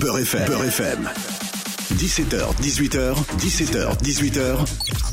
Beurre FM. Beurre FM. 17h, 18h, 17h, 18h.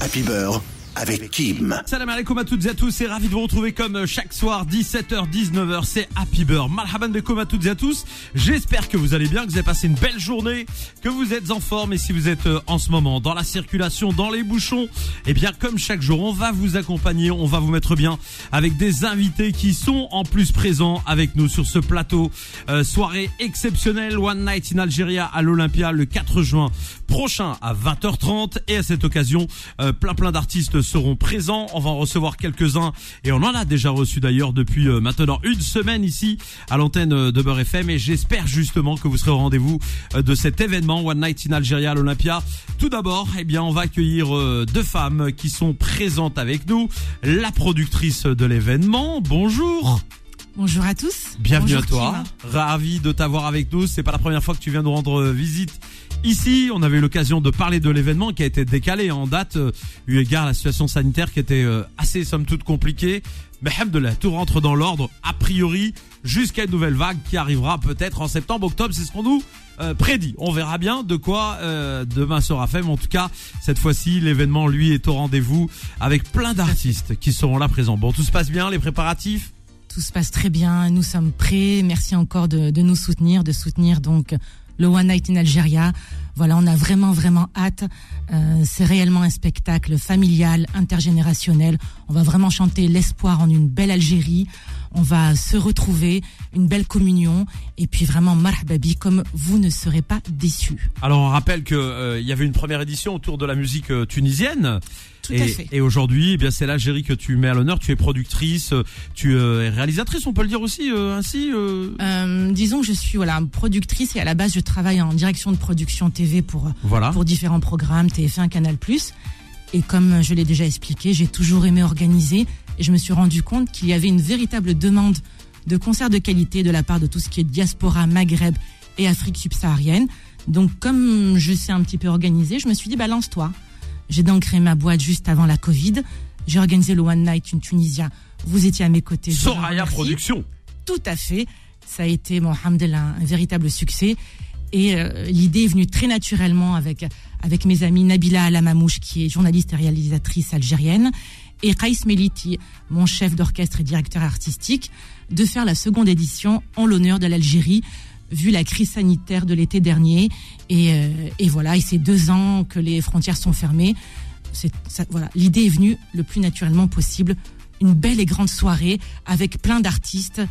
Happy Beurre avec Kim. Salam alaikum à toutes et à tous, c'est ravi de vous retrouver comme chaque soir 17h 19h, c'est Happy Bird. Marhaban bekoum à toutes et tous. J'espère que vous allez bien, que vous avez passé une belle journée, que vous êtes en forme et si vous êtes euh, en ce moment dans la circulation, dans les bouchons, eh bien comme chaque jour, on va vous accompagner, on va vous mettre bien avec des invités qui sont en plus présents avec nous sur ce plateau. Euh, soirée exceptionnelle One Night in Algeria à l'Olympia le 4 juin prochain à 20h30 et à cette occasion, euh, plein plein d'artistes seront présents. On va en recevoir quelques-uns et on en a déjà reçu d'ailleurs depuis euh, maintenant une semaine ici à l'antenne euh, de Beurre FM et j'espère justement que vous serez au rendez-vous euh, de cet événement One Night in Algeria à l'Olympia. Tout d'abord, eh bien, on va accueillir deux femmes qui sont présentes avec nous. La productrice de l'événement, bonjour. Bonjour à tous. Bienvenue Bonjour à toi. Ravi de t'avoir avec nous. C'est pas la première fois que tu viens nous rendre visite. Ici, on avait eu l'occasion de parler de l'événement qui a été décalé en date, euh, eu égard à la situation sanitaire qui était euh, assez, somme toute, compliquée. Mais alhamdoulilah, tout rentre dans l'ordre, a priori, jusqu'à une nouvelle vague qui arrivera peut-être en septembre, octobre, c'est ce qu'on nous euh, prédit. On verra bien de quoi euh, demain sera fait, mais en tout cas, cette fois-ci, l'événement, lui, est au rendez-vous avec plein d'artistes qui seront là présents. Bon, tout se passe bien, les préparatifs? Tout se passe très bien, nous sommes prêts. Merci encore de, de nous soutenir, de soutenir donc le One Night in Algeria. Voilà, on a vraiment vraiment hâte. Euh, c'est réellement un spectacle familial, intergénérationnel. On va vraiment chanter l'espoir en une belle Algérie. On va se retrouver, une belle communion, et puis vraiment marhababi, comme vous ne serez pas déçus. Alors on rappelle que euh, y avait une première édition autour de la musique euh, tunisienne. Tout et, à fait. et aujourd'hui, eh bien c'est l'Algérie que tu mets à l'honneur. Tu es productrice, tu euh, es réalisatrice, on peut le dire aussi euh, ainsi. euh. Euh, disons que je suis voilà productrice et à la base je travaille en direction de production TV pour Voilà. pour différents programmes, TF1, Canal+. Et comme je l'ai déjà expliqué, j'ai toujours aimé organiser et je me suis rendu compte qu'il y avait une véritable demande de concerts de qualité de la part de tout ce qui est diaspora, Maghreb et Afrique subsaharienne. Donc comme je sais un petit peu organiser, je me suis dit bah lance-toi. J'ai donc créé ma boîte juste avant la Covid. J'ai organisé le One Night in Tunisia. Vous étiez à mes côtés. Soraya. Production. Tout à fait. Ça a été, bon, alhamdoulilah, un véritable succès. Et euh, l'idée est venue très naturellement avec, avec mes amis Nabila Alamamouche, qui est journaliste et réalisatrice algérienne, et Kais Meliti, mon chef d'orchestre et directeur artistique, de faire la seconde édition en l'honneur de l'Algérie, vu la crise sanitaire de l'été dernier. Et, euh, et voilà, et c'est deux ans que les frontières sont fermées. Voilà, l'idée est venue le plus naturellement possible. Une belle et grande soirée avec plein d'artistes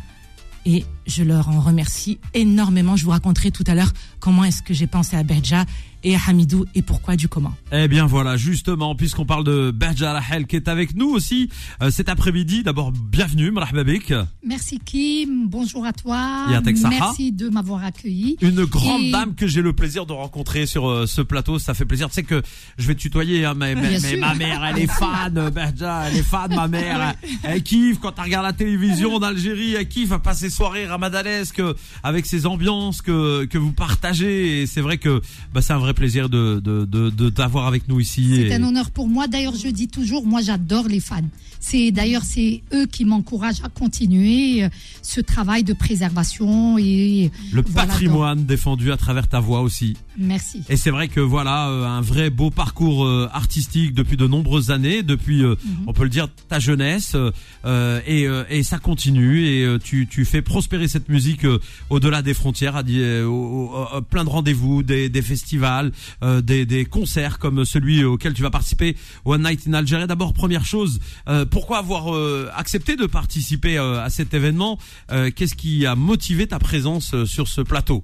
et je leur en remercie énormément. Je vous raconterai tout à l'heure comment est-ce que j'ai pensé à Berja et à Hamidou et pourquoi du comment. Eh bien voilà, justement, puisqu'on parle de Berja Rahel qui est avec nous aussi euh, cet après-midi. D'abord, bienvenue, marhaba bik. Merci Kim, bonjour à toi. Merci de m'avoir accueilli. Une grande Et- dame que j'ai le plaisir de rencontrer sur euh, ce plateau, ça fait plaisir. Tu sais que je vais te tutoyer, hein, mais, mais, Bien mais sûr. ma mère, elle est fan, euh, Berja, elle est fan, ma mère. Elle, elle kiffe quand elle regarde la télévision en Algérie, elle kiffe à passer soirées ramadanesques euh, avec ces ambiances que que vous partagez. Et c'est vrai que bah, c'est un vrai plaisir de de de, de t'avoir avec nous ici. C'est Et- un honneur pour moi. D'ailleurs, je dis toujours, moi j'adore les fans. C'est d'ailleurs c'est eux qui m'encouragent à continuer euh, ce travail de préservation et le voilà, patrimoine défendu à travers ta voix aussi. merci. Et c'est vrai que voilà euh, un vrai beau parcours euh, artistique depuis de nombreuses années, depuis Mhm. on peut le dire ta jeunesse euh, et, et ça continue et tu, tu fais prospérer cette musique euh, au-delà des frontières, à, euh, au- plein de rendez-vous, des, festivals, euh, des, concerts comme celui auquel tu vas participer, One Night in Algeria. D'abord première chose, euh, pourquoi avoir euh, accepté de participer euh, à cet événement Euh, Qu'est-ce qui a motivé ta présence euh, sur ce plateau?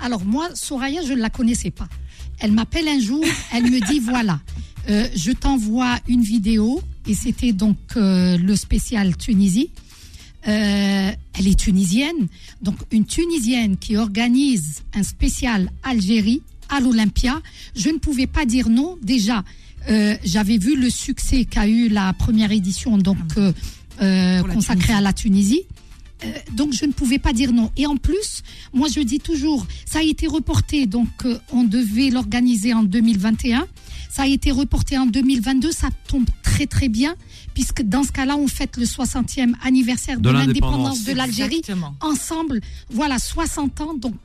Alors moi, Soraya, je ne la connaissais pas. Elle m'appelle un jour, elle me dit voilà, euh, je t'envoie une vidéo et c'était donc euh, le spécial Tunisie. Euh, elle est tunisienne, donc une Tunisienne qui organise un spécial Algérie à l'Olympia. Je ne pouvais pas dire non. Déjà, euh, j'avais vu le succès qu'a eu la première édition, donc euh, euh, la consacrée à la Tunisie. Donc je ne pouvais pas dire non. Et en plus, moi je dis toujours, ça a été reporté, donc on devait l'organiser en 2021. Ça a été reporté en 2022, ça tombe très très bien, puisque dans ce cas-là, on fête le 60e anniversaire de, De l'indépendance de l'Algérie. Ensemble, voilà, 60 ans, donc...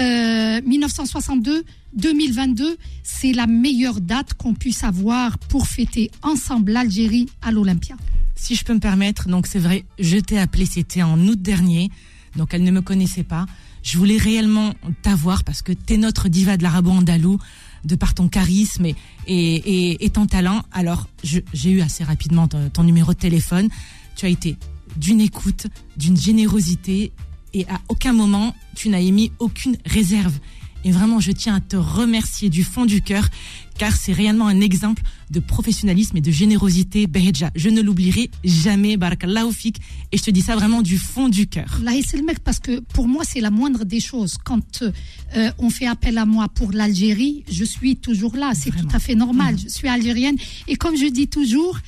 euh, 1962, 2022, c'est la meilleure date qu'on puisse avoir pour fêter ensemble l'Algérie à l'Olympia. Si je peux me permettre, donc c'est vrai, je t'ai appelé, c'était en août dernier, donc elle ne me connaissait pas. Je voulais réellement t'avoir parce que t'es notre diva de l'arabo-andalou, de par ton charisme et, et, ton talent. Alors, j'ai eu assez rapidement ton, numéro de téléphone. Tu as été d'une écoute, d'une générosité et à aucun moment tu n'as émis aucune réserve. Et vraiment, je tiens à te remercier du fond du cœur, car c'est réellement un exemple de professionnalisme et de générosité, Beheja. Je ne l'oublierai jamais, Barakallahu fik. Et je te dis ça vraiment du fond du cœur. Là, c'est le mec, parce que pour moi, c'est la moindre des choses. Quand euh, on fait appel à moi pour l'Algérie, je suis toujours là. C'est tout à fait normal. Mmh. Je suis algérienne. Et comme je dis toujours,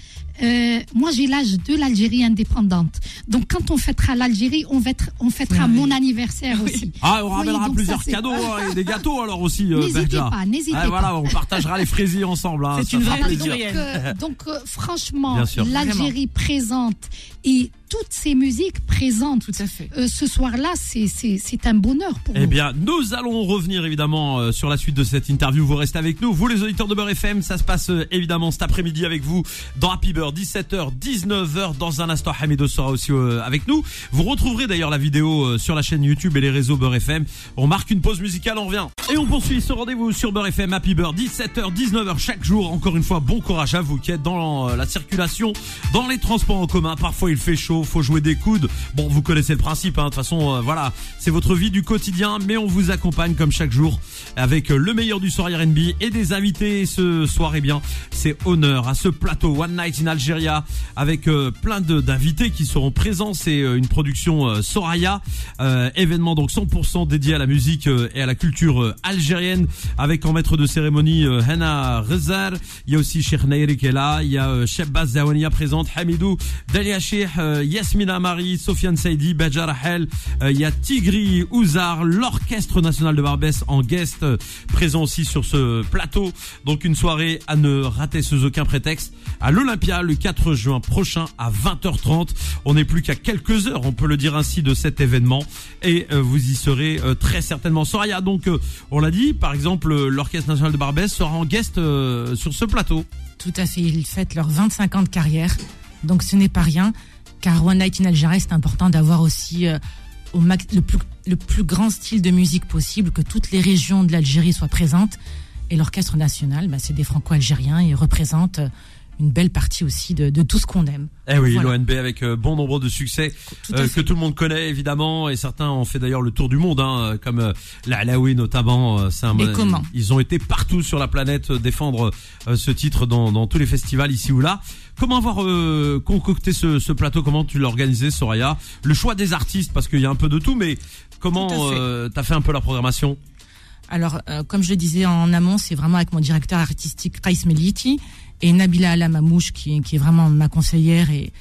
euh, moi, j'ai l'âge de l'Algérie indépendante. Donc, quand on fêtera l'Algérie, on fêtera, on fêtera mon anniversaire aussi. Ah, on ramènera plusieurs cadeaux hein, et des gâteaux alors aussi. Euh, n'hésitez pas, n'hésitez pas. Voilà, on partagera les fraisiers ensemble. Hein, C'est une vraie donc, euh, donc franchement, l'Algérie présente et toutes ces musiques présentes Tout à fait. Euh, ce soir-là, c'est un bonheur pour eh nous. Eh bien, nous allons revenir évidemment euh, sur la suite de cette interview. Vous restez avec nous. Vous, les auditeurs de Beurre FM, ça se passe euh, évidemment cet après-midi avec vous dans Happy Beurre, 17h, 19h. Dans un instant, Hamido sera aussi avec nous. Vous retrouverez d'ailleurs la vidéo sur la chaîne YouTube et les réseaux Beurre FM. On marque une pause musicale, on revient. Et on poursuit ce rendez-vous sur Beurre FM, Happy Beurre, 17h, 19h chaque jour. Encore une fois, bon courage à vous qui êtes dans la circulation, dans les transports en commun. Parfois, il fait chaud, faut jouer des coudes. Bon, vous connaissez le principe, hein. de toute façon, euh, voilà, c'est votre vie du quotidien, mais on vous accompagne comme chaque jour avec euh, le meilleur du soir R&B et des invités ce soir. Eh bien, c'est honneur à ce plateau One Night in Algeria avec euh, plein d'invités qui seront présents. C'est une production Soraya, événement donc 100% dédié à la musique et à la culture algérienne avec en maître de cérémonie Hena Rezar. Il y a aussi Cheikh Nairi qui est là. Il y a Chef Baz Zawania présente, Hamidou Dalia Sheikh, Yasmina Mari, Sofiane Saidi, Badja Rahel, euh, il y a Tigri Ouzar, l'Orchestre National de Barbès en guest euh, présent aussi sur ce plateau. Donc une soirée à ne rater sous aucun prétexte à l'Olympia le 4 juin prochain à 20h30. On n'est plus qu'à quelques heures, on peut le dire ainsi, de cet événement et euh, vous y serez très certainement. Soraya, donc on l'a dit, par exemple, l'Orchestre National de Barbès sera en guest sur ce plateau. Tout à fait, ils fêtent leurs 25 ans de carrière, donc ce n'est pas rien car One Night in Algeria, c'est important d'avoir aussi euh, au max, le, plus, le plus grand style de musique possible, que toutes les régions de l'Algérie soient présentes. Et l'orchestre national, bah, c'est des franco-algériens et représente euh, une belle partie aussi de, de tout ce qu'on aime. Eh oui, l'ONB avec euh, bon nombre de succès que tout le monde connaît évidemment et certains ont fait d'ailleurs le tour du monde, hein, comme la Alaoui notamment. un, comment Ils ont été partout sur la planète défendre ce titre dans, dans tous les festivals ici ou là. Comment avoir euh, concocté ce, ce, plateau? Comment tu l'as organisé, Soraya? Le choix des artistes, parce qu'il y a un peu de tout, mais comment euh, t'as fait un peu la programmation? Alors, euh, comme je le disais en amont, c'est vraiment avec mon directeur artistique Kais Meliti et Nabila Alamamouche, qui, qui est vraiment ma conseillère et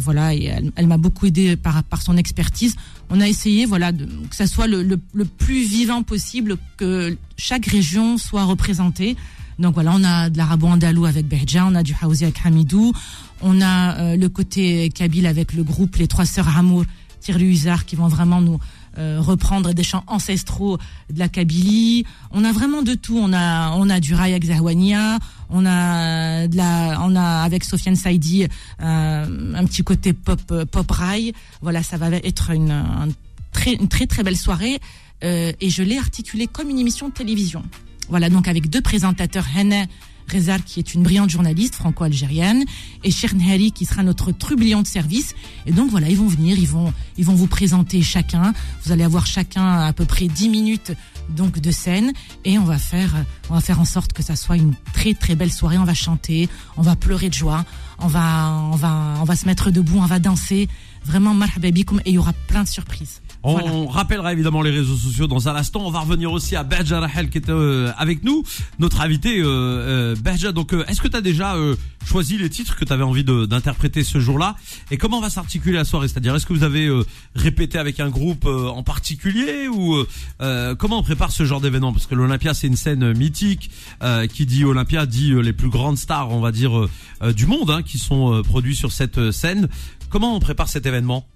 voilà, et elle, m'a beaucoup aidé par, par son expertise. On a essayé, voilà, de, que ça soit le, le, le, plus vivant possible, que chaque région soit représentée. Donc voilà, on a de l'arabo-andalou avec Behja, on a du Haouzi avec Hamidou, on a euh, le côté kabyle avec le groupe Les Trois Sœurs Hamour, Tirluizar qui vont vraiment nous euh, reprendre des chants ancestraux de la Kabylie. On a vraiment de tout. On a on a du Rayak Zahwania, on a de la on a avec Sofiane Saidi euh, un petit côté pop pop rail. Voilà, ça va être une, très une très très belle soirée et je l'ai articulé comme une émission de télévision. Voilà, donc avec deux présentateurs, Hana Rezar, qui est une brillante journaliste franco-algérienne, et Chernhari, qui sera notre trublion de service. Et donc voilà, ils vont venir, ils vont, ils vont vous présenter chacun. Vous allez avoir chacun à peu près 10 minutes donc de scène et on va faire on va faire en sorte que ça soit une très très belle soirée on va chanter on va pleurer de joie on va on va on va se mettre debout on va danser vraiment marhaba et il y aura plein de surprises on rappellera évidemment les réseaux sociaux dans un instant. On va revenir aussi à Berja Rahel qui est euh, avec nous, notre invité euh, euh Donc, euh, est-ce que tu as déjà choisi les titres que tu avais envie d'interpréter ce jour-là? Et comment va s'articuler la soirée? C'est-à-dire, est-ce que vous avez répété avec un groupe en particulier ou comment on prépare ce genre d'événement? Parce que l'Olympia, c'est une scène mythique. qui dit Olympia dit les plus grandes stars, on va dire, du monde, hein, qui sont produits sur cette scène. Comment on prépare cet événement?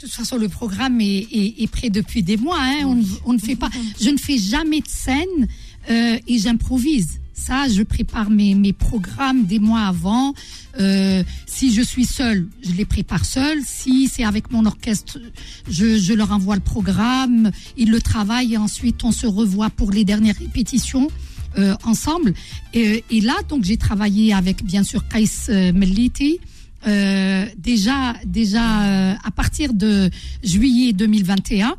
De toute façon, le programme est, est- est prêt depuis des mois. hein. On, ne- on ne fait pas. Je ne fais jamais de scène euh, et j'improvise. Ça, je prépare mes, mes programmes des mois avant. Euh, si je suis seule, je les prépare seule. Si c'est avec mon orchestre, je, je leur envoie le programme. Ils le travaillent et ensuite on se revoit pour les dernières répétitions euh, ensemble. Et, et là, donc, j'ai travaillé avec bien sûr Kais euh, Melliti. Euh, déjà, déjà euh, à partir de juillet 2021,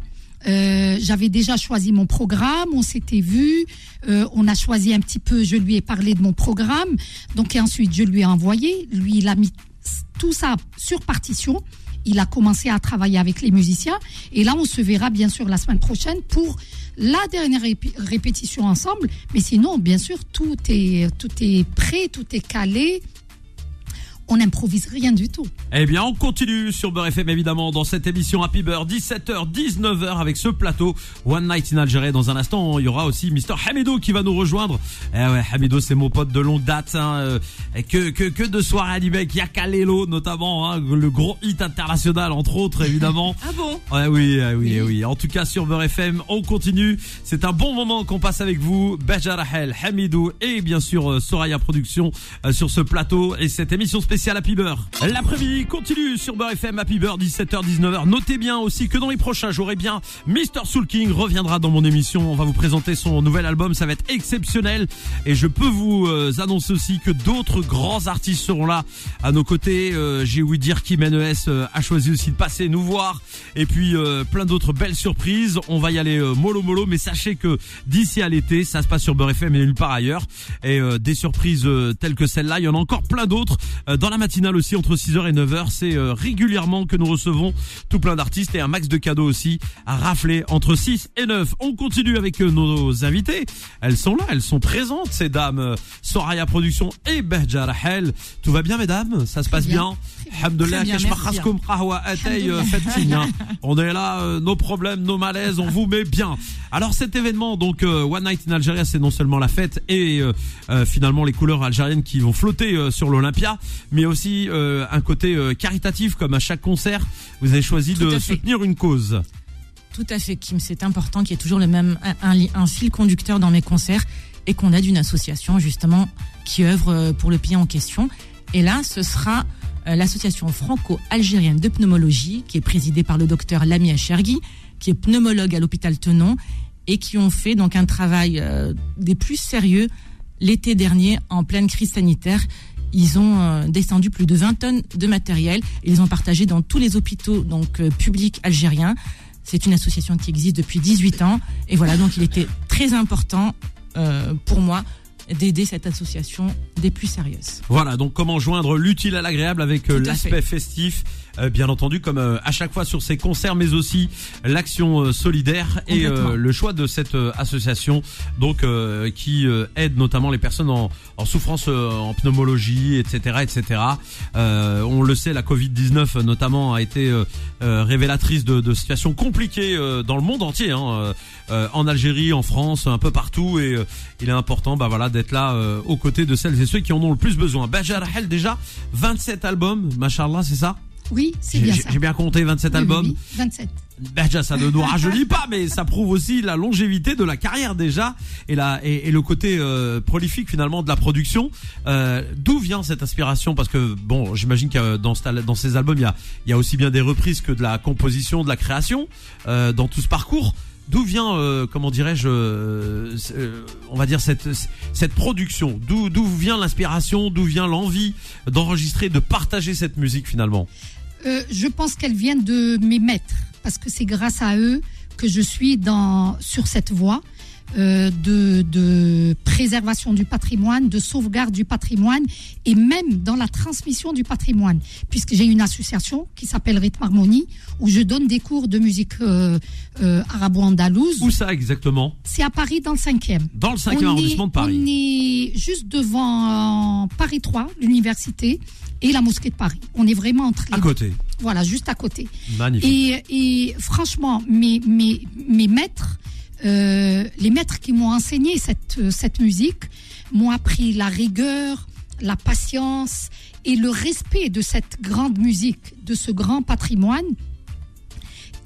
euh, j'avais déjà choisi mon programme, on s'était vu, euh, on a choisi un petit peu, je lui ai parlé de mon programme, donc et ensuite je lui ai envoyé, lui il a mis tout ça sur partition, il a commencé à travailler avec les musiciens, et là on se verra bien sûr la semaine prochaine pour la dernière répé- répétition ensemble, mais sinon bien sûr tout est, tout est prêt, tout est calé, on n'improvise rien du tout. Eh bien, on continue sur Beurre FM évidemment dans cette émission Happy Beurre 17h 19h avec ce plateau One Night in Algérie. Dans un instant, il y aura aussi Mr Hamido qui va nous rejoindre. Eh ouais, Hamido c'est mon pote de longue date. Hein, euh, et que que que de soirées animées. Il y a Kalelo notamment, hein, le gros hit international entre autres évidemment. Ah bon? Ouais, oui, euh, oui, oui. En tout cas, sur Beurre FM, on continue. C'est un bon moment qu'on passe avec vous. Beja Rahel, Hamidou et bien sûr euh, Soraya Productions euh, sur ce plateau et cette émission spéciale Happy Beurre. L'après-midi continue sur Beurre FM Happy Beurre 17h 19h. Notez bien aussi que dans les prochains jours, eh bien, Mr Soul King reviendra dans mon émission. On va vous présenter son nouvel album. Ça va être exceptionnel et je peux vous euh, annoncer aussi que d'autres grands artistes seront là à nos côtés. Euh, J'ai ouï dire Kim NES euh, a choisi aussi de passer nous voir et puis plein d'autres belles surprises. On va y aller mollo mollo, mais sachez que d'ici à l'été, ça se passe sur Beurre FM et nulle part ailleurs. Et des surprises telles que celle-là, il y en a encore plein d'autres. Dans la matinale aussi, entre 6h et 9h, c'est euh, régulièrement que nous recevons tout plein d'artistes et un max de cadeaux aussi à rafler entre 6 et 9. On continue avec euh, nos invités. Elles sont là, elles sont présentes, ces dames. euh, Soraya Productions et Behja Rahel. Tout va bien, mesdames? Ça se passe bien, bien? Alhamdoulilah, atay, euh, hein. On est là, euh, nos problèmes, nos malaises, on vous met bien. Alors cet événement, donc euh, One Night in Algeria, c'est non seulement la fête et euh, finalement les couleurs algériennes qui vont flotter sur l'Olympia, mais aussi un côté caritatif, comme à chaque concert, vous avez choisi Tout de soutenir une cause. Tout à fait, Kim. C'est important qu'il y ait toujours le même un, un li- un fil conducteur dans mes concerts et qu'on aide une association justement qui œuvre pour le pays en question. Et là, ce sera l'association franco-algérienne de pneumologie qui est présidée par le docteur Lamia Chergui, qui est pneumologue à l'hôpital Tenon et qui ont fait donc un travail euh, des plus sérieux l'été dernier en pleine crise sanitaire. Ils ont euh, descendu plus de 20 tonnes de matériel et ils ont partagé dans tous les hôpitaux donc euh, publics algériens. C'est une association qui existe depuis 18 ans. Et voilà, donc il était très important euh, pour moi d'aider cette association des plus sérieuses. Voilà, donc comment joindre l'utile à l'agréable avec euh, l'aspect festif, bien entendu, comme euh, à chaque fois sur ces concerts, mais aussi l'action euh, solidaire et euh, le choix de cette euh, association, donc euh, qui euh, aide notamment les personnes en, en souffrance euh, en pneumologie, etc., etc. Euh, on le sait, la Covid 19 notamment a été euh, euh, révélatrice de, de situations compliquées euh, dans le monde entier, hein, euh, euh, en Algérie, en France, un peu partout, et euh, il est important, bah voilà, d'être là euh, aux côtés de celles et ceux qui en ont le plus besoin. Beja Rahel déjà 27 albums, machallah, c'est ça? Oui, c'est J'ai bien ça. j'ai bien compté 27 Oui, oui, albums. oui, 27. Beja, ça ne nous rajeunit pas, mais ça prouve aussi la longévité de la carrière déjà et la et, et le côté euh, prolifique finalement de la production. Euh, D'où vient cette inspiration? Parce que bon, j'imagine que dans, dans ces albums, il y a, il y a aussi bien des reprises que de la composition, de la création euh, dans tout ce parcours. D'où vient, euh, comment dirais-je, euh, euh, on va dire cette cette production? D'où d'où vient l'inspiration? D'où vient l'envie d'enregistrer, de partager cette musique finalement? Euh, je pense qu'elles viennent de mes maîtres, parce que c'est grâce à eux que je suis dans, sur cette voie euh, de, de préservation du patrimoine, de sauvegarde du patrimoine et même dans la transmission du patrimoine, puisque j'ai une association qui s'appelle Rythme Harmonie, où je donne des cours de musique euh, euh, arabo-andalouse. Où ça exactement? C'est à Paris, dans le 5e. Dans le 5e On arrondissement de Paris. On est juste devant Paris 3, l'université, et la mosquée de Paris. On est vraiment entre les À deux. côté. Voilà, juste à côté. Magnifique. Et, et franchement, mes, mes, mes maîtres, euh, les maîtres qui m'ont enseigné cette, euh, cette musique, m'ont appris la rigueur, la patience et le respect de cette grande musique, de ce grand patrimoine.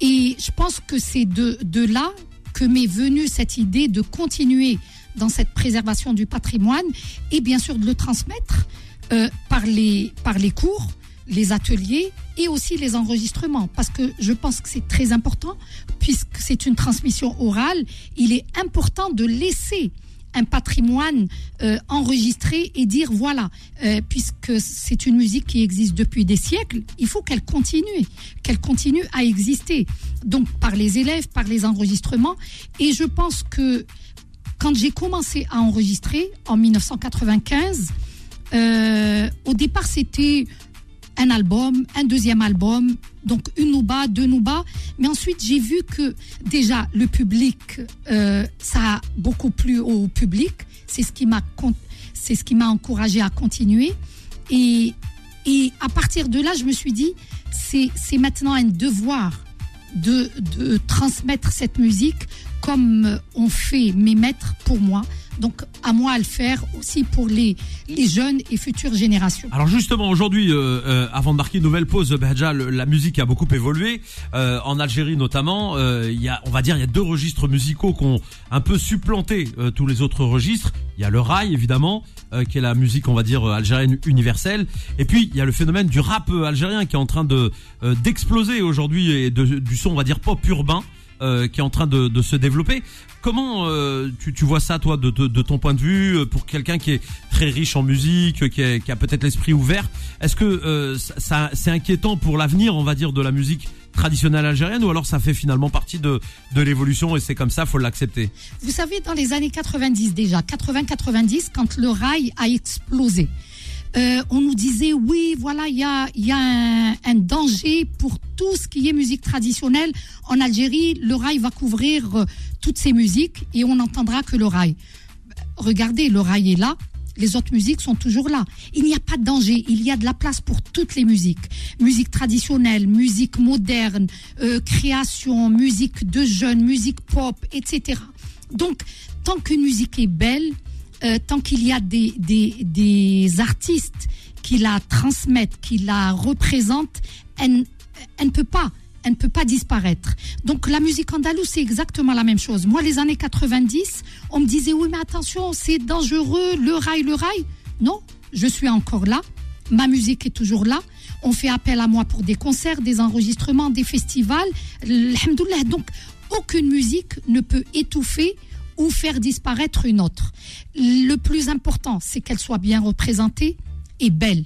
Et je pense que c'est de, là que m'est venue cette idée de continuer dans cette préservation du patrimoine et bien sûr de le transmettre euh, par les cours, les ateliers et aussi les enregistrements. Parce que je pense que c'est très important, puisque c'est une transmission orale, il est important de laisser un patrimoine euh, enregistré et dire voilà, euh, puisque c'est une musique qui existe depuis des siècles, il faut qu'elle continue, qu'elle continue à exister. Donc par les élèves, par les enregistrements. Et je pense que quand j'ai commencé à enregistrer en 1995, euh, au départ c'était un album, un deuxième album, donc une nouba, deux noubas. Mais ensuite, j'ai vu que déjà le public, euh, ça a beaucoup plu au public. C'est ce qui m'a, encouragé à continuer. Et, et à partir de là, je me suis dit, c'est, c'est maintenant un devoir de, de transmettre cette musique comme ont fait mes maîtres pour moi. Donc, à moi à le faire aussi pour les, les jeunes et futures générations. Alors justement, aujourd'hui, euh, euh, avant de marquer une nouvelle pause, Bahja, la musique a beaucoup évolué. Euh, en Algérie notamment, euh, il y a, on va dire, il y a deux registres musicaux qui ont un peu supplanté euh, tous les autres registres. Il y a le rail, évidemment, euh, qui est la musique, on va dire, algérienne universelle. Et puis, il y a le phénomène du rap algérien qui est en train de d'exploser aujourd'hui et de, du son, on va dire, pop urbain. Euh, qui est en train de, de se développer. Comment euh, tu, tu vois ça, toi, de, de, de ton point de vue, euh, pour quelqu'un qui est très riche en musique, qui, est- qui a peut-être l'esprit ouvert Est-ce que euh, ça, c'est inquiétant pour l'avenir, on va dire, de la musique traditionnelle algérienne, ou alors ça fait finalement partie de, de l'évolution et c'est comme ça, faut l'accepter? Vous savez, dans les années 90 déjà, 80-90, quand le rail a explosé, euh, on nous disait oui, voilà, il y a, y a un, un danger pour tout ce qui est musique traditionnelle. En Algérie, le rail va couvrir euh, toutes ces musiques et on n'entendra que le rail. Regardez, le rail est là. Les autres musiques sont toujours là. Il n'y a pas de danger. Il y a de la place pour toutes les musiques. Musique traditionnelle, musique moderne, euh, création, musique de jeunes, musique pop, etc. Donc, tant qu'une musique est belle, euh, tant qu'il y a des, des, artistes qui la transmettent, qui la représentent, elle, ne peut pas. Elle ne peut pas disparaître. Donc la musique andalouse, c'est exactement la même chose. Moi, les années 90, on me disait, oui, mais attention, c'est dangereux, le rail, le rail. Non, je suis encore là. Ma musique est toujours là. On fait appel à moi pour des concerts, des enregistrements, des festivals. Donc, aucune musique ne peut étouffer ou faire disparaître une autre. Le plus important, c'est qu'elle soit bien représentée et belle.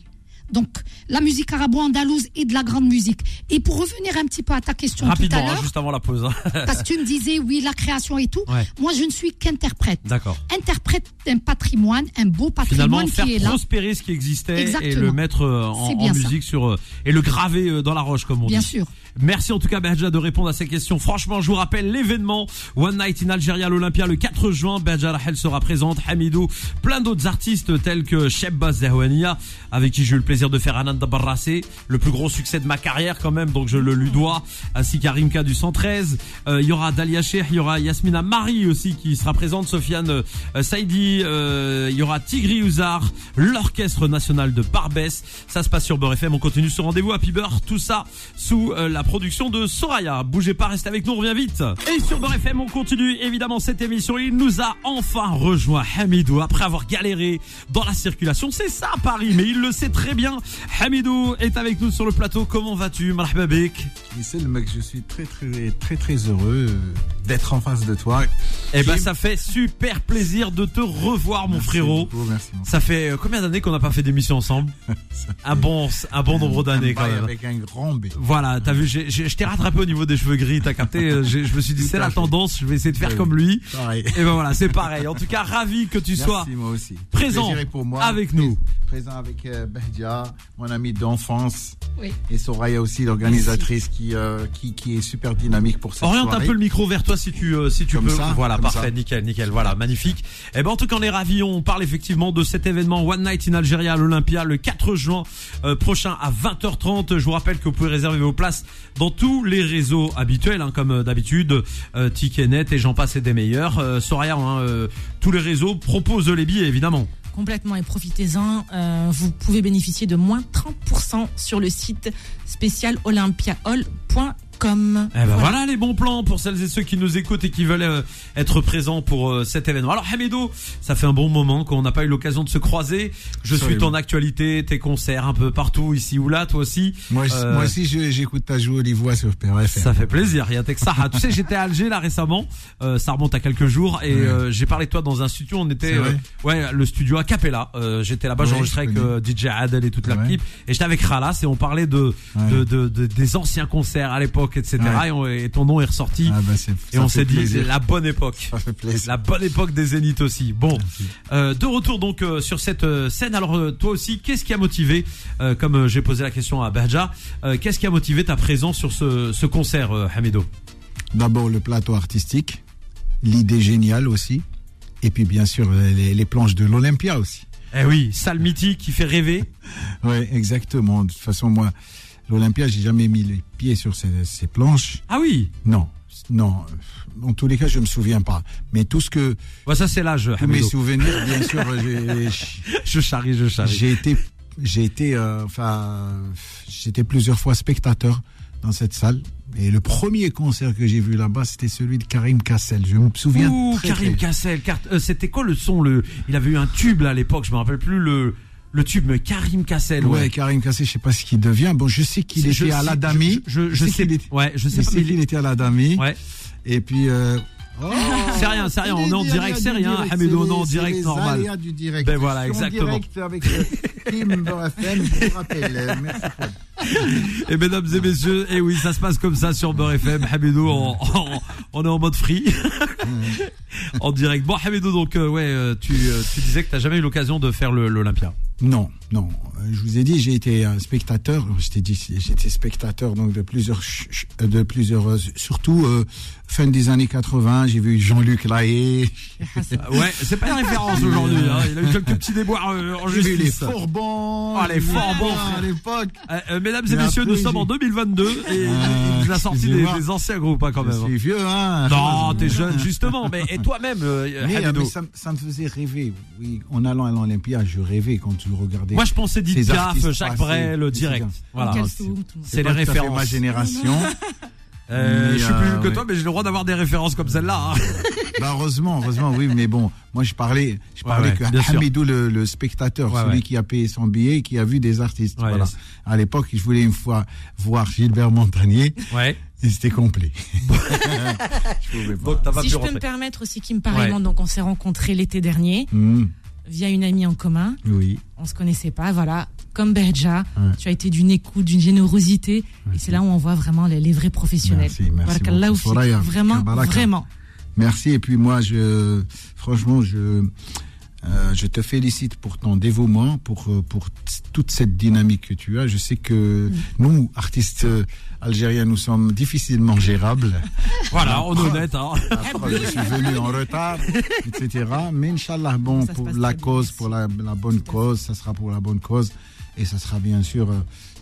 Donc, la musique arabo-andalouse est de la grande musique. Et pour revenir un petit peu à ta question tout Rapidement, à hein, l'heure, juste avant la pause. hein. parce que tu me disais, oui, la création et tout, Ouais. moi, je ne suis qu'interprète. D'accord. Interprète d'un patrimoine, un beau Finalement, patrimoine faire qui est là. prospérer ce qui existait et le mettre euh, en, C'est en bien ça. musique sur euh, et le graver euh, dans la roche, comme on Bien dit. sûr. Merci en tout cas Berja de répondre à ces questions. Franchement, je vous rappelle l'événement One Night in Algeria à l'Olympia le 4 juin. Berja Rahel sera présente, Hamidou, plein d'autres artistes tels que Shebba Zahwania, avec qui j'ai eu le plaisir de faire Ananda Barrassé, le plus gros succès de ma carrière quand même, donc je le lui dois, ainsi qu'Arimka du 113. Euh, Il y aura Dalia Sheikh, il y aura Yasmina Marie aussi qui sera présente, Sofiane euh, Saidi, euh, il y aura Tigri Ouzar, l'Orchestre National de Barbès. Ça se passe sur Beurre FM, on continue ce rendez-vous Happy Beurre, tout ça sous la production de Soraya. Bougez pas, restez avec nous, on revient vite. Et sur Beurre FM, on continue évidemment cette émission. Il nous a enfin rejoint Hamidou après avoir galéré dans la circulation. C'est ça Paris, mais il le sait très bien. Hamidou est avec nous sur le plateau. Comment vas-tu, Marhaba bik? Mais c'est mec, je suis très très très très heureux d'être en face de toi. Eh ben, ça fait super plaisir de te revoir, mon Merci frérot. beaucoup, merci. mon Ça fait euh, combien d'années qu'on n'a pas fait d'émission ensemble Un bon, un bon nombre d'années quand même. Avec un grand B. Voilà, t'as vu, je t'ai rattrapé au niveau des cheveux gris, t'as capté. euh, Je me suis dit, c'est la tendance, je vais essayer de faire Oui, comme lui. Pareil. Et ben voilà, c'est pareil. En tout cas, ravi que tu sois Merci, moi aussi. présent pour moi. avec nous. Présent avec euh, Behdia, mon ami d'enfance. Oui. Et Soraya aussi, l'organisatrice qui, euh, qui, qui est super dynamique pour cette Oriente un soirée. peu le micro vers toi si tu euh, si tu Comme peux. ça, voilà, comme parfait, ça. nickel, nickel. Voilà, magnifique. Et ben en tout cas, on est ravis. On parle effectivement de cet événement One Night in Algeria à l'Olympia le 4 juin euh, prochain à 20h30. Je vous rappelle que vous pouvez réserver vos places dans tous les réseaux habituels, hein, comme euh, d'habitude, euh, Ticketnet et j'en passe et des meilleurs. Euh, Soraya, hein, euh, tous les réseaux proposent les billets évidemment. Complètement et profitez-en. Euh, vous pouvez bénéficier de moins 30% sur le site spécial olympiahall.com. Eh ben voilà. les bons plans pour celles et ceux qui nous écoutent et qui veulent euh, être présents pour euh, cet événement. Alors Hamidou, ça fait un bon moment qu'on n'a pas eu l'occasion de se croiser. Je suis ton actualité, tes concerts un peu partout ici ou là, toi aussi. Moi, Euh, moi aussi, je- j'écoute ta jolie voix sur PRFM. Ça fait plaisir, il y a Texas. Ah, tu sais, j'étais à Alger là récemment, euh, ça remonte à quelques jours et Ouais. euh, j'ai parlé de toi dans un studio. On était, euh, ouais, le studio a Capella. Euh, j'étais là-bas, Ouais, j'enregistrais je avec euh, DJ Adel et toute Ouais. l'équipe et j'étais avec Ralas et on parlait de, Ouais. de, de, de- des anciens concerts à l'époque, etc. Ouais. Et, on- et ton nom est ressorti Ah bah, c'est- et on s'est dit plaisir. la bonne époque. Ça fait plaisir. La bonne époque des Zéniths aussi. Bon, euh, de retour donc euh, sur cette euh, scène. Alors toi aussi, qu'est-ce qui a motivé, comme j'ai posé la question à Bahja, euh, qu'est-ce qui a motivé ta présence sur ce, ce concert, Hamido D'abord le plateau artistique, l'idée géniale aussi, et puis bien sûr les, les planches de l'Olympia aussi. Eh oui, salle mythique qui fait rêver. Oui, exactement. De toute façon, moi, l'Olympia, j'ai jamais mis les pieds sur ces, ces planches. Ah oui, Non, non. En tous les cas, je me souviens pas. Mais tout ce que bah, ça c'est l'âge, tous mes souvenirs, bien sûr, Je charrie, je charrie. j'ai été, j'ai été, euh, enfin, j'étais plusieurs fois spectateur dans cette salle. Et le premier concert que j'ai vu là-bas, c'était celui de Karim Kassel. Je me souviens Ouh, très, Karim très- Cassel, carte- euh, c'était quoi le son le Il avait eu un tube là à l'époque, je me rappelle plus le le tube, Karim Cassel. Ouais, Ouais. Karim Kassel, je sais pas ce qu'il devient. Bon, je sais qu'il Je était à sais- la Dami. Je, je, je sais. qu'il était, Ouais, je sais pas. il- était à la Dami. Ouais. Et puis. Euh... oh, C'est rien, c'est rien, on est en direct, c'est rien, Hamidou, on est en direct normal. du direct. Ben voilà, exactement. En direct avec Kim FM, je vous rappelle. Merci. Et mesdames et messieurs, et oui, ça se passe comme ça sur Beurre FM. Hamidou, on est en mode free. en direct. Bon, Hamidou, donc, euh, ouais, euh, tu, euh, tu disais que t'as jamais eu l'occasion de faire l'Olympia. Non, non. Je vous ai dit, j'ai été euh, spectateur. Je t'ai dit, j'étais spectateur donc de plusieurs, de plusieurs, surtout euh, fin des années 80. J'ai vu Jean-Luc Lahaye. Euh, Ouais, c'est pas une référence aujourd'hui. Hein. Il a eu quelques petits déboires euh, en J'ai vu les justice. Forbans. Ah, les Forbans, à l'époque. Euh, mesdames et messieurs, nous sommes en 2022 et Ah, il nous a sorti des, anciens groupes hein, quand Je même. suis vieux, hein. Non, t'es jeune, justement. Mais et toi-même, euh, Mais, euh, ça, me- ça me faisait rêver. Oui, en allant à l'Olympia, je rêvais quand je regardais. Moi, je pensais Edith Piaf, Jacques Brel, direct. Voilà. C'est- les références. ma génération. Euh, je suis plus jeune que ouais. toi, mais j'ai le droit d'avoir des références comme celle-là. hein. Bah, heureusement, heureusement, oui, mais bon, moi je parlais, je parlais ouais, que. Hamidou, le, le spectateur, Ouais, celui ouais. qui a payé son billet, et qui a vu des artistes. Ouais, voilà. yes. À l'époque, je voulais une fois voir Gilbert Montagnier, Ouais. et c'était complet. je pas. Donc t'as pas Si je peux me permettre aussi, Kim, pareillement, donc on s'est rencontrés l'été dernier Hmm, via une amie en commun. oui. On se connaissait pas, voilà. Comme Berja, Ouais. tu as été d'une écoute, d'une générosité, et c'est là où on voit vraiment les, les vrais professionnels. Merci, merci Vraiment, Baraka. vraiment. Merci. Et puis moi, je, franchement, je, euh, je te félicite pour ton dévouement, pour, euh, pour toute cette dynamique que tu as. Je sais que nous, artistes euh, algériens, nous sommes difficilement gérables. Voilà, on est honnête. Hein. Après, je suis venu en retard, etc. Mais Inch'Allah, bon, Ça pour la bien, cause, pour la, la bonne cause, ça sera pour la bonne cause. Et ça sera bien sûr,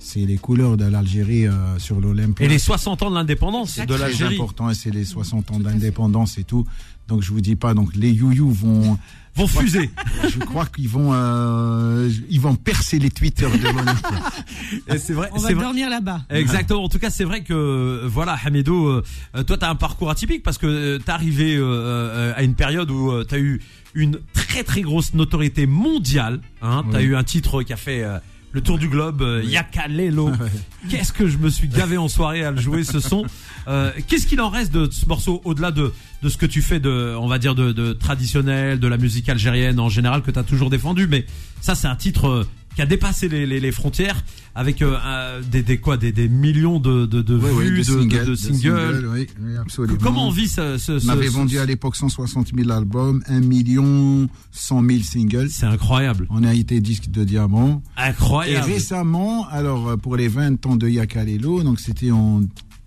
c'est les couleurs de l'Algérie euh, sur l'Olympique. Et les 60 ans de l'indépendance de l'Algérie. important, et c'est les 60 ans d'indépendance et tout. Donc je vous dis pas, donc les youyou vont, Vont fuser. je crois qu'ils vont, euh, ils vont percer les Twitter de c'est vrai, On va c'est vrai. dormir là-bas. Exactement. En tout cas, c'est vrai que euh, voilà, Hamidou, euh, euh, toi, t'as un parcours atypique parce que euh, t'es arrivé euh, euh, à une période où euh, t'as eu une très très grosse notoriété mondiale. Hein, T'as Oui. eu un titre qui a fait euh, le tour du globe, euh, Yaka Lelo. Qu'est-ce que je me suis gavé en soirée à le jouer ce son. Euh, Qu'est-ce qu'il en reste de ce morceau au-delà de de ce que tu fais de, on va dire de, de traditionnel, de la musique algérienne en général que t'as toujours défendu, mais ça c'est un titre euh, qui a dépassé les, les, les frontières avec euh, des, des quoi des, des millions de, de, de Oui, oui, vues de de, singles. de, de singles. oui, absolument. Comment on vit ce, ce, On avait ce- vendu à l'époque 160 000 albums, 1 million 100 000 singles. C'est incroyable, On a été disque de diamant. Et incroyable. récemment, alors euh, pour les 20 ans de Yakalelo, donc c'était en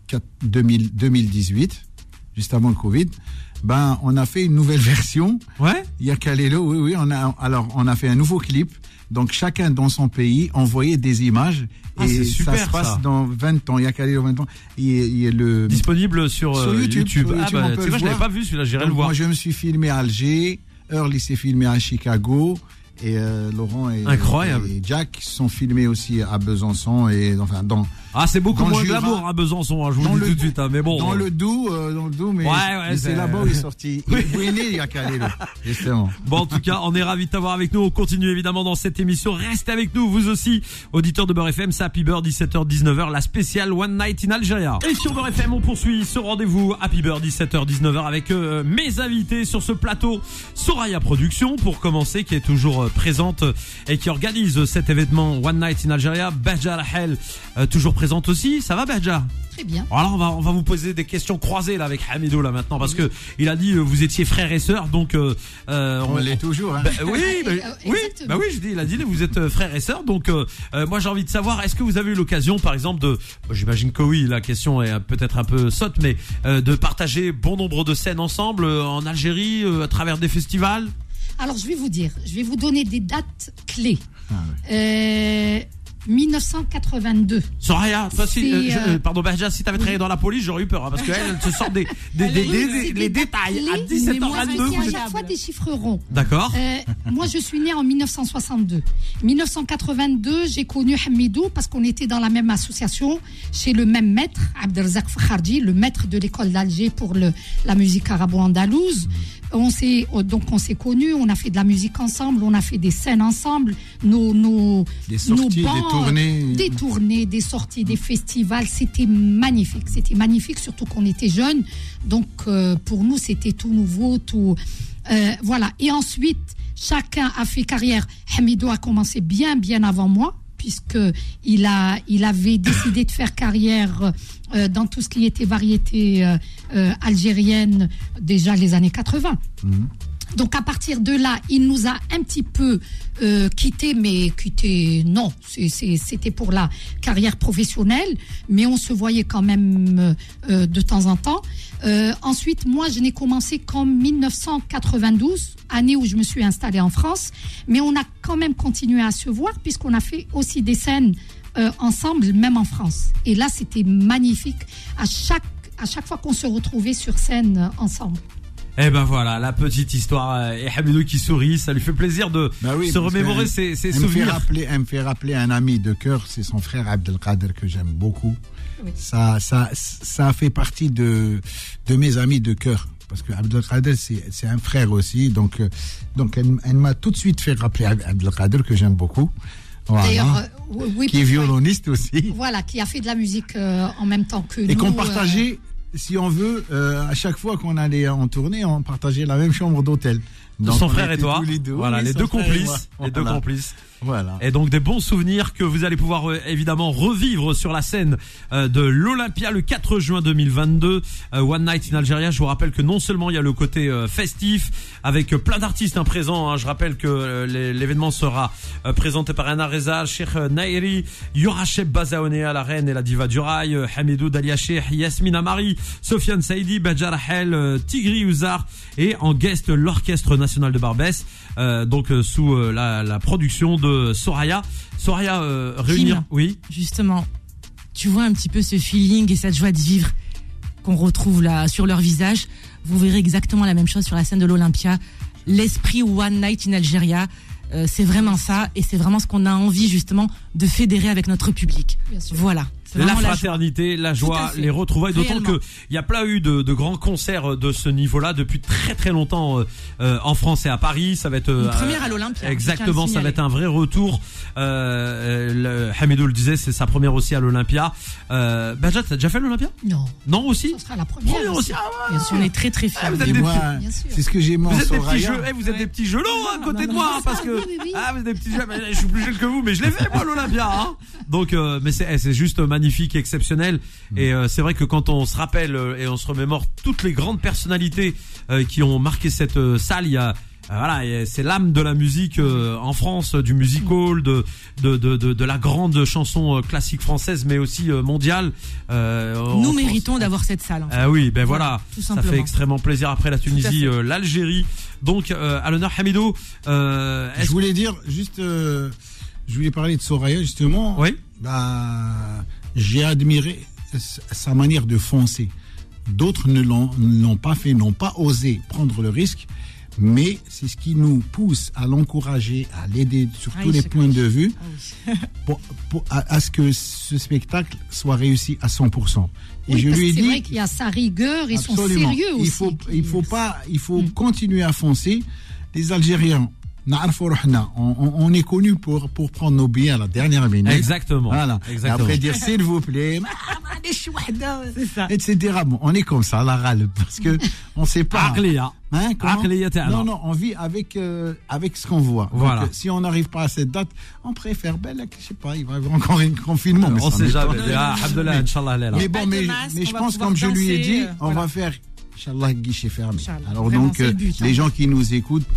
4 2000 2018, juste avant le Covid, ben on a fait une nouvelle version. Ouais. Yakalelo, oui, oui, on a alors on a fait un nouveau clip. Donc chacun dans son pays envoyait des images Ah, et super, ça se passe ça. dans 20 ans. Yakalelo 20 ans. Il est, il est le Disponible sur, Sur euh, YouTube, sur Ah YouTube, bah, je l'avais pas vu celui-là, j'irai le voir. Moi, je me suis filmé à Alger, Earl il s'est filmé à Chicago, et euh, Laurent et, Incroyable. et Jack sont filmés aussi à Besançon et enfin dans Ah, c'est beaucoup Dans moins Jura. glamour à Besançon, hein, je vous le dis tout de suite. hein, mais bon. Dans le Doubs, euh, dans le Doubs, mais, Ouais, ouais, c'est- là-bas où il est sorti. Il est né, il y a calé, justement. Bon, en tout cas, on est ravis de t'avoir avec nous. On continue évidemment dans cette émission. Restez avec nous, vous aussi, auditeurs de Beurre FM. C'est Happy Bird, 17h, 19h, la spéciale One Night in Algeria. Et sur Beurre FM, on poursuit ce rendez-vous Happy Bird, 17h, 19h avec euh, mes invités sur ce plateau. Soraya Productions, pour commencer, qui est toujours euh, présente euh, et qui organise cet événement One Night in Algeria. Badja Rahel, euh, toujours présente aussi. Ça va, Badja? Très bien. Alors on va on va vous poser des questions croisées là avec Hamido là maintenant parce que il a dit euh, vous étiez frères et sœurs donc euh, euh, On l'est toujours. Hein. bah, oui, bah, Euh, oui, bah oui, je dis, il a dit, vous êtes frères et sœurs, donc euh, moi j'ai envie de savoir, est-ce que vous avez eu l'occasion, par exemple, de, j'imagine que oui, la question est peut-être un peu sotte, mais euh, de partager bon nombre de scènes ensemble euh, en Algérie, euh, à travers des festivals? Alors, je vais vous dire, je vais vous donner des dates clés. Ah, Euh, 1982. Soraya, toi si, euh, je- euh, euh, pardon, Bahja, si t'avais travaillé dans la police, j'aurais eu peur, hein, parce qu'elle, elle se sort des, des, des- des- des- détails à clés, mais moi, 17h22. c'est vous à chaque fois des chiffres ronds. D'accord. Euh, moi, je suis née en 1962. 1982, j'ai connu Hamidou parce qu'on était dans la même association, chez le même maître, Abdelzak Fakharji, le maître de l'école d'Alger pour le, la musique arabo-andalouse. On s'est, donc on s'est connus, on a fait de la musique ensemble, on a fait des scènes ensemble, nos, nos, Des sorties, nos bancs, tournées. des tournées, des sorties, des festivals, c'était magnifique. C'était magnifique, surtout qu'on était jeunes. Donc euh, pour nous, c'était tout nouveau, tout euh, voilà. Et ensuite, chacun a fait carrière. Hamidou a commencé bien, bien avant moi, puisque il a, il avait décidé de faire carrière euh, dans tout ce qui était variété euh, euh, algérienne déjà les années 80. Donc à partir de là, il nous a un petit peu euh, quitté, mais quitté, non, c'était pour la carrière professionnelle, mais on se voyait quand même euh, euh, de temps en temps. Euh, ensuite, moi, je n'ai commencé qu'en 1992, année où je me suis installée en France, mais on a quand même continué à se voir puisqu'on a fait aussi des scènes euh, ensemble, même en France. Et là, c'était magnifique à chaque, à chaque fois qu'on se retrouvait sur scène euh, ensemble. Eh ben voilà, la petite histoire, euh, et Hamidou qui sourit, ça lui fait plaisir de Bah oui, se remémorer ses, ses elle me fait souvenirs. rappeler, elle me fait rappeler un ami de cœur, c'est son frère Abdelkader que j'aime beaucoup. Oui. Ça, ça, ça fait partie de, de mes amis de cœur. Parce que Abdelkader, c'est c'est un frère aussi. Donc, euh, donc elle, elle m'a tout de suite fait rappeler Ab- Abdelkader que j'aime beaucoup. Voilà. D'ailleurs, euh, oui, qui est violoniste aussi. Voilà, qui a fait de la musique euh, en même temps que nous. Et qu'on euh, partageait, si on veut, euh, à chaque fois qu'on allait en tournée, on partageait la même chambre d'hôtel. Donc, son on frère et toi, tous les deux. voilà, les deux complices, les deux complices. Voilà. Et donc des bons souvenirs que vous allez pouvoir euh, évidemment revivre sur la scène euh, de l'Olympia le 4 juin 2022. euh, One Night in Algeria. Je vous rappelle que non seulement il y a le côté euh, festif avec plein d'artistes hein, présents. hein. Je rappelle que l'é- l'événement sera présenté par Anna Reza, Sheikh Nairi, Yoracheb Bazaoné la reine et la diva du rail, Hamidou Dalia Sheikh, Yasmine Amari, Sofiane Saidi, Badjar Rahel, euh, Tigri Ouzar et en guest l'Orchestre National de Barbès. donc sous la, la production de Soraya. Soraya euh, réunir, Kim. oui. justement, tu vois un petit peu ce feeling et cette joie de vivre qu'on retrouve là sur leur visage. Vous verrez exactement la même chose sur la scène de l'Olympia. L'esprit One Night in Algeria, euh, c'est vraiment ça et c'est vraiment ce qu'on a envie justement de fédérer avec notre public. Bien sûr. Voilà. La fraternité, la joie, les retrouvailles. D'autant que il y a pas eu de, de grands concerts de ce niveau-là depuis très très longtemps euh, euh, en France et à Paris. Ça va être euh, Une première à l'Olympia, le Exactement, ça va être un vrai retour. Euh, euh, le, Hamidou le disait, c'est sa première aussi à l'Olympia. Euh, Bajat, t'as déjà fait l'Olympia? Non, Non aussi? ce sera la première. Première aussi. Ah ouais. Bien sûr. On est très très fiers. Ah, vous êtes des moi, c'est ce que j'ai en Vous êtes des petits jeux, eh, vous êtes des petits gelons hein, à côté de moi, hein, parce que ah vous êtes des petits mais je suis plus jeune que vous, mais je l'ai fait moi l'Olympia. Hein. Donc euh, mais c'est eh, c'est juste magnifique, exceptionnel. Et euh, c'est vrai que quand on se rappelle euh, et on se remémore toutes les grandes personnalités euh, qui ont marqué cette euh, salle, il y a voilà, et c'est l'âme de la musique euh, en France, du music hall, de de, de, de, de la grande chanson classique française, mais aussi mondiale. Euh, Nous on- méritons d'avoir cette salle. en fait. ah oui, ben voilà, tout ça fait extrêmement plaisir après la Tunisie, euh, l'Algérie. Donc euh, à l'honneur Hamidou, euh, Je voulais dire, juste, euh, je voulais parler de Soraya, justement. oui, Bah, j'ai admiré sa manière de foncer. D'autres ne l'ont pas fait, n'ont pas osé prendre le risque, mais c'est ce qui nous pousse à l'encourager, à l'aider sur ah, tous les points de vue ah pour, pour, à, ce que ce spectacle soit réussi à 100%. Et je lui ai dit. C'est y a sa rigueur, ils sont sérieux aussi. Il faut, il faut, pas, il faut hmm. continuer à foncer. Les Algériens on, est connu pour, pour prendre nos billets à la dernière minute. Exactement. Voilà. Exactement. Après dire s'il vous plaît, ah, c'est ça. etc. On est comme ça, la râle, parce que on ne sait pas. Hein, non, non, on vit avec, euh, avec ce qu'on voit. Voilà. Euh, si on n'arrive pas à cette date, on préfère, ben, là, je sais pas, il va y avoir encore un confinement. On ne sait jamais. Ah, Abdullah, mais, mais bon, mais, je pense, comme je lui ai dit, on va faire, Inch'Allah, guichet fermé. Alors donc, euh, les gens qui nous écoutent,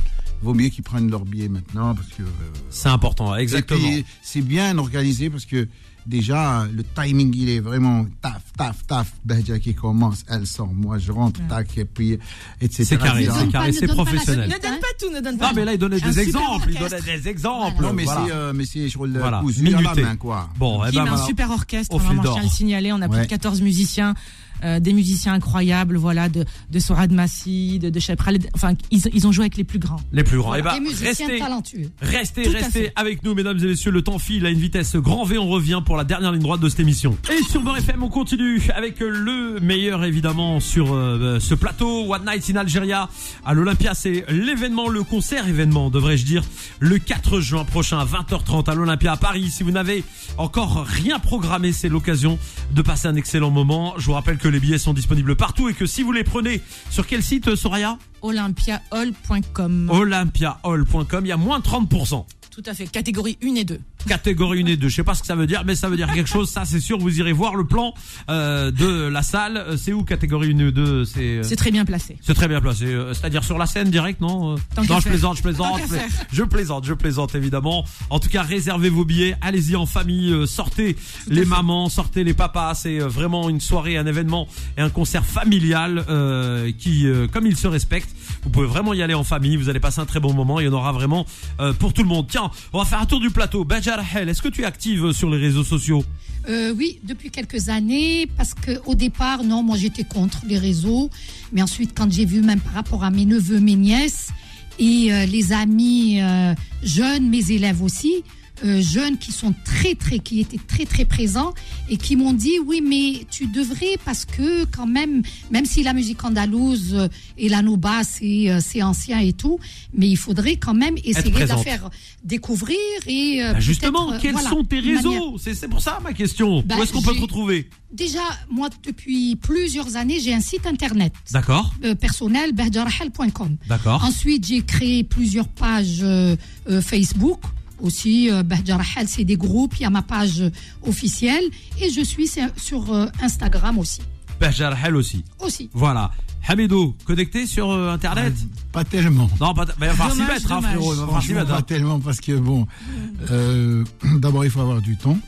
vaut mieux qu'ils prennent leur billet maintenant parce que. euh, C'est important, et exactement. puis, c'est bien organisé parce que déjà, le timing, il est vraiment taf, taf, taf. Bahja qui commence, elle sort, moi je rentre, tac, et puis, etc. C'est carré, c'est carré, professionnel. Ne donne pas tout, ne donne pas Ah, mais là, il donnait des super exemples, il donnait des exemples. Non, mais voilà. c'est, euh, mais c'est, je roule Voilà, cousu à la main, quoi. Bon, eh ben un voilà. super orchestre, Au fil vraiment, je tiens à le signaler. On a plus de 14 musiciens, euh, des musiciens incroyables, voilà, de, de Sourad Massi, de, de Cheb Khaled. Enfin, ils, ils ont joué avec les plus grands. Les plus grands. Eh Des ben, musiciens restez, talentueux. restez, Tout restez avec nous, mesdames et messieurs. Le temps file à une vitesse grand V. On revient pour la dernière ligne droite de cette émission. Et sur Beurre FM, on continue avec le meilleur, évidemment, sur euh, ce plateau. One Night in Algeria à l'Olympia. C'est l'événement, le concert événement, devrais-je dire, le 4 juin prochain à 20h30 à l'Olympia à Paris. Si vous n'avez encore rien programmé, c'est l'occasion de passer un excellent moment. Je vous rappelle que les billets sont disponibles partout et que si vous les prenez sur quel site, Soraya? Olympiahall.com. olympiahall.com, il y a moins de 30%. Tout à fait, catégorie 1 et 2. Catégorie 1 et 2. Je sais pas ce que ça veut dire, mais ça veut dire quelque chose. Ça, c'est sûr. Vous irez voir le plan euh, de la salle. Euh, C'est où catégorie 1 et 2 C'est euh, C'est très bien placé. c'est très bien placé. Euh, C'est-à-dire sur la scène direct, non Tant Non, je faire. plaisante, je plaisante. Je plaisante, je plaisante évidemment. En tout cas, réservez vos billets. Allez-y en famille. sortez les mamans, sortez les papas. C'est vraiment une soirée, un événement et un concert familial euh, qui, euh, comme il se respecte, vous pouvez vraiment y aller en famille. Vous allez passer un très bon moment. Il y en aura vraiment euh, pour tout le monde. Tiens, on va faire un tour du plateau. Bajar est-ce que tu es active sur les réseaux sociaux? Euh, oui, depuis quelques années, parce que au départ, non, moi j'étais contre les réseaux, mais ensuite, quand j'ai vu même par rapport à mes neveux, mes nièces et euh, les amis jeunes, mes élèves aussi, euh, jeunes qui sont très très, qui étaient très très présents et qui m'ont dit oui, mais tu devrais parce que quand même, même si la musique andalouse euh, et la nouba c'est euh, c'est ancien et tout, mais il faudrait quand même essayer de la faire découvrir et euh, Bah, Justement, quels voilà, sont tes une manière- réseaux? C'est c'est pour ça ma question. Bah, Où est-ce qu'on peut te retrouver? Déjà, moi, depuis plusieurs années, j'ai un site internet D'accord, euh, personnel, bahjarahel.com. d'accord. Ensuite, j'ai créé plusieurs pages euh, euh, Facebook. Aussi, euh, Bahjarahel, c'est des groupes. Il y a ma page euh, officielle. Et je suis sur, euh, Instagram aussi. Bajar Hel aussi. Aussi. Voilà. Hamidou, connecté sur euh, Internet Pas tellement. Non, pas va falloir s'y mettre, hein, frérot. Il va falloir s'y Franchement, mettre. pas hein. tellement parce que bon, euh, d'abord il faut avoir du temps.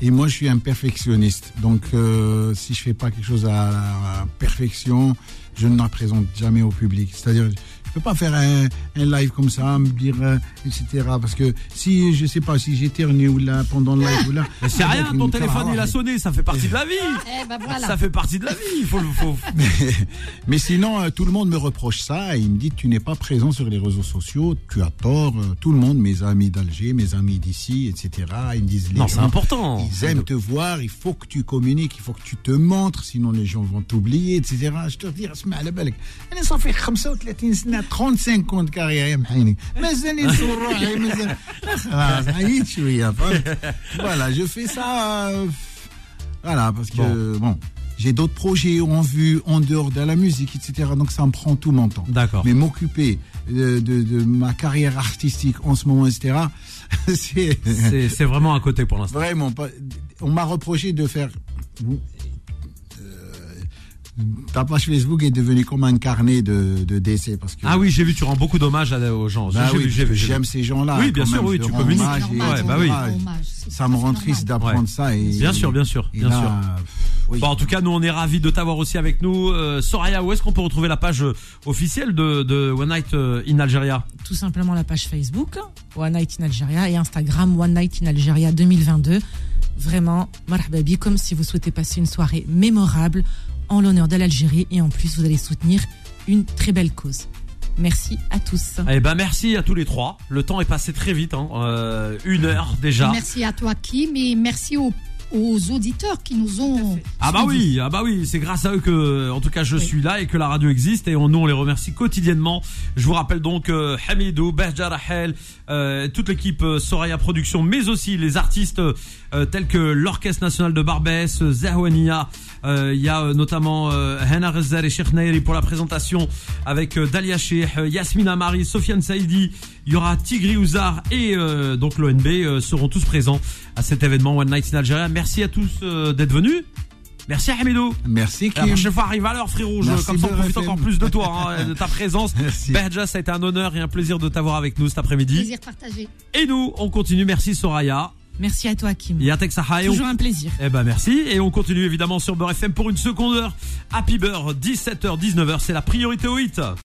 Et moi, je suis un perfectionniste. Donc, euh, si je fais pas quelque chose à la perfection, je ne la présente jamais au public. C'est-à-dire, je ne peux pas faire un, live comme ça, me dire, euh, etc. Parce que si, je ne sais pas, si j'éternue ou là, pendant le live ou là. Mais c'est rien, ton téléphone il a sonné, ça fait partie de la vie. Eh, eh, ben ça fait partie de la vie, il faut le mais, sinon, euh, tout le monde me reproche ça et il me dit, tu n'es pas présent sur les réseaux sociaux, tu as tort. Euh, tout le monde, mes amis d'Alger, mes amis d'ici, etc. Ils me disent, les non, c'est important. Ils aiment te voir, il faut que tu communiques, il faut que tu te montres, sinon les gens vont t'oublier, etc. Je te dis, ça fait 35 ans. انا صافي 35 سنه 35 كونت كارير يا محيني مازال نصور روحي مازال خلاص عييت شويه فهمت Voilà, je fais ça. euh, Voilà, parce que bon, j'ai d'autres projets en vue, en dehors de la musique, etc. Donc ça me prend tout mon temps. D'accord. Mais m'occuper de, de, de ma carrière artistique en ce moment, etc. c'est C'est c'est vraiment à côté pour l'instant. Vraiment pas. On m'a reproché de faire. ta page Facebook est devenue comme un carnet de, de décès parce que. Ah oui, j'ai vu, tu rends beaucoup d'hommage à- aux gens. Bah oui, j'aime ces gens-là. Oui, bien sûr, même, oui, tu rends communiques. Ouais, bah oui. Ça me rend triste d'apprendre ça. Et, Bien sûr, bien sûr, bien là, sûr. oui. Bon, en tout cas, nous, on est ravis de t'avoir aussi avec nous. Euh, Soraya, où est-ce qu'on peut retrouver la page euh, officielle de, de One Night euh, in Algeria? Tout simplement la page Facebook, One Night in Algeria, et Instagram, One Night in Algeria 2022. Vraiment, marhaba comme si vous souhaitez passer une soirée mémorable en l'honneur de l'Algérie, et en plus, vous allez soutenir une très belle cause. Merci à tous. Eh ben merci à tous les trois. Le temps est passé très vite, hein. Euh, une heure déjà. Merci à toi, Kim, et merci aux, aux auditeurs qui nous ont. Ah bah oui, ah bah oui, c'est grâce à eux que, en tout cas, je suis là et que la radio existe et on, nous on les remercie quotidiennement. Je vous rappelle donc euh, Hamidou, Behja Rahel, euh, toute l'équipe euh, Soraya Productions, mais aussi les artistes euh, tels que l'Orchestre National de Barbès, Zahwania. Euh, Il y a euh, notamment euh, Hena Rezzer et Sheikh Nairi pour la présentation avec euh, Dalia Sheikh, euh, Yasmina Mari, Sofiane Saïdi. Il y aura Tigri Ouzar et euh, donc l'ONB euh, seront tous présents à cet événement One Night in Algeria. Merci à tous euh, d'être venus. Merci Hamidou. Merci Et La Kim. prochaine fois arrive à l'heure frérot, je, comme ça on profite FM. encore plus de toi, hein, de ta présence. Merci. Berja, ça a été un honneur et un plaisir de t'avoir avec nous cet après-midi. Plaisir partagé. Et nous, on continue. Merci Soraya. Merci à toi, Kim. Et on- Toujours un plaisir. Eh ben merci. Et on continue évidemment sur Beurre FM pour une seconde heure. Happy Beurre, 17h, 19h, c'est la priorité au hit.